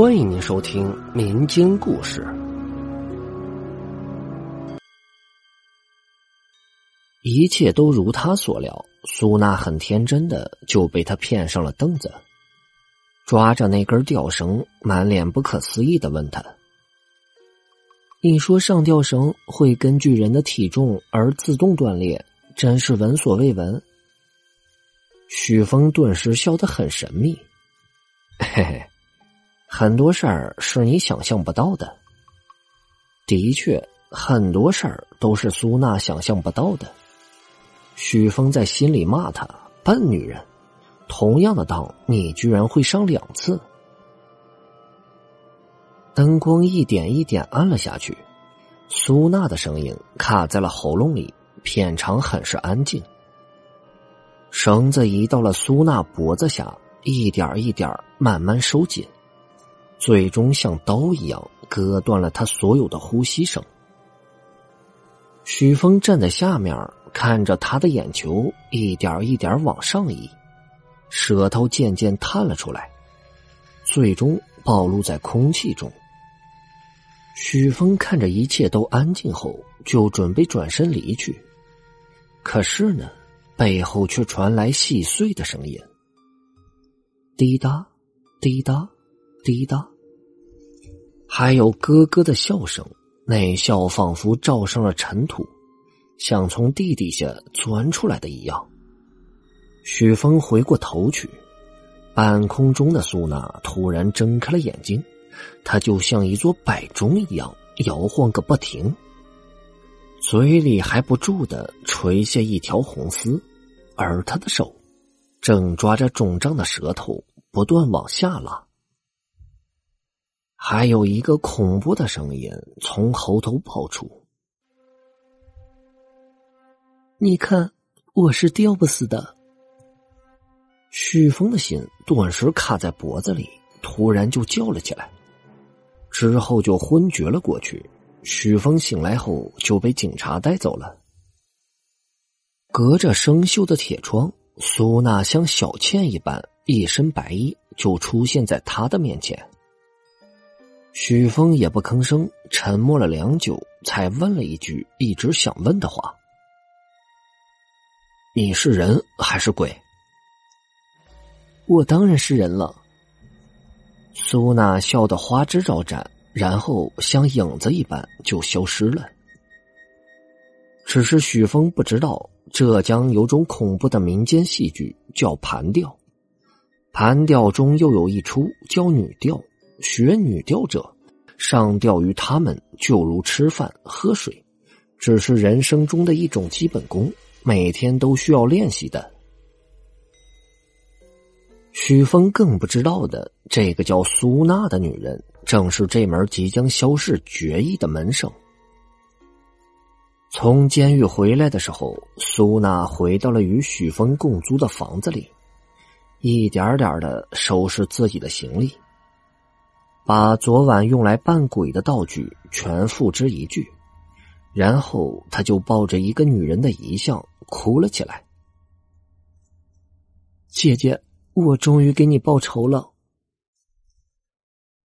欢迎您收听民间故事。一切都如他所料，苏娜很天真的就被他骗上了凳子，抓着那根吊绳，满脸不可思议的问他：“你说上吊绳会根据人的体重而自动断裂，真是闻所未闻。”许峰顿时笑得很神秘，嘿嘿。很多事儿是你想象不到的。的确，很多事儿都是苏娜想象不到的。许峰在心里骂他笨女人，同样的当你居然会上两次。灯光一点一点暗了下去，苏娜的声音卡在了喉咙里，片场很是安静。绳子移到了苏娜脖子下，一点一点慢慢收紧。最终像刀一样割断了他所有的呼吸声。许峰站在下面看着他的眼球一点一点往上移，舌头渐渐探了出来，最终暴露在空气中。许峰看着一切都安静后，就准备转身离去，可是呢，背后却传来细碎的声音：滴答，滴答。滴答，还有咯咯的笑声，那笑仿佛罩上了尘土，像从地底下钻出来的一样。许峰回过头去，半空中的苏娜突然睁开了眼睛，她就像一座摆钟一样摇晃个不停，嘴里还不住的垂下一条红丝，而她的手正抓着肿胀的舌头，不断往下拉。还有一个恐怖的声音从喉头爆出：“你看，我是吊不死的。”许峰的心顿时卡在脖子里，突然就叫了起来，之后就昏厥了过去。许峰醒来后就被警察带走了。隔着生锈的铁窗，苏娜像小倩一般，一身白衣就出现在他的面前。许峰也不吭声，沉默了良久，才问了一句一直想问的话：“你是人还是鬼？”我当然是人了。苏娜笑得花枝招展，然后像影子一般就消失了。只是许峰不知道，浙江有种恐怖的民间戏剧叫盘吊，盘吊中又有一出叫女吊。学女钓者，上钓鱼，他们就如吃饭喝水，只是人生中的一种基本功，每天都需要练习的。许峰更不知道的，这个叫苏娜的女人，正是这门即将消逝绝艺的门生。从监狱回来的时候，苏娜回到了与许峰共租的房子里，一点点的收拾自己的行李。把昨晚用来扮鬼的道具全付之一炬，然后他就抱着一个女人的遗像哭了起来。姐姐，我终于给你报仇了。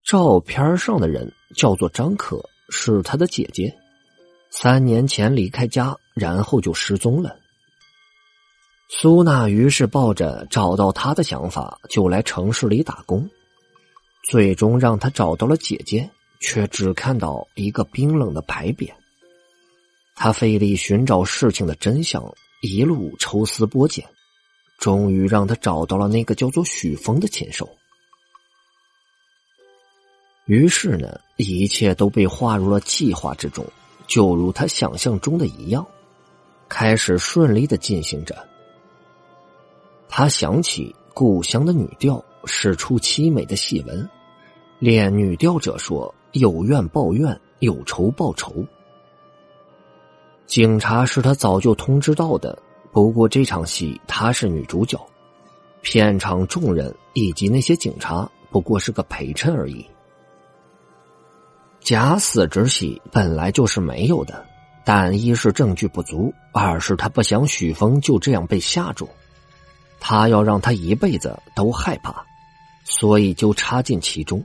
照片上的人叫做张可，是他的姐姐，三年前离开家，然后就失踪了。苏娜于是抱着找到他的想法，就来城市里打工。最终让他找到了姐姐，却只看到一个冰冷的牌匾。他费力寻找事情的真相，一路抽丝剥茧，终于让他找到了那个叫做许峰的禽兽。于是呢，一切都被划入了计划之中，就如他想象中的一样，开始顺利的进行着。他想起故乡的女调，使出凄美的戏文。练女吊者说：“有怨报怨，有仇报仇。”警察是他早就通知到的，不过这场戏她是女主角，片场众人以及那些警察不过是个陪衬而已。假死之戏本来就是没有的，但一是证据不足，二是他不想许峰就这样被吓住，他要让他一辈子都害怕，所以就插进其中。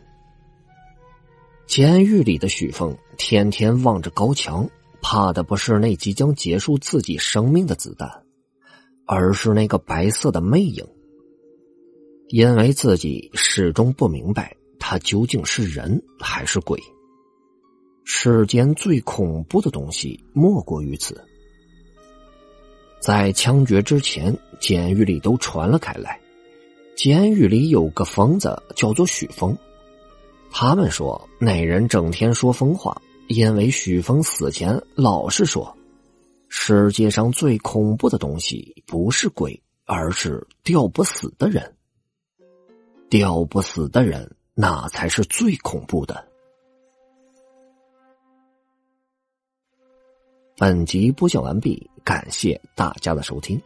监狱里的许峰天天望着高墙，怕的不是那即将结束自己生命的子弹，而是那个白色的魅影。因为自己始终不明白他究竟是人还是鬼。世间最恐怖的东西莫过于此。在枪决之前，监狱里都传了开来。监狱里有个疯子，叫做许峰。他们说那人整天说疯话，因为许峰死前老是说：“世界上最恐怖的东西不是鬼，而是吊不死的人。吊不死的人，那才是最恐怖的。”本集播讲完毕，感谢大家的收听。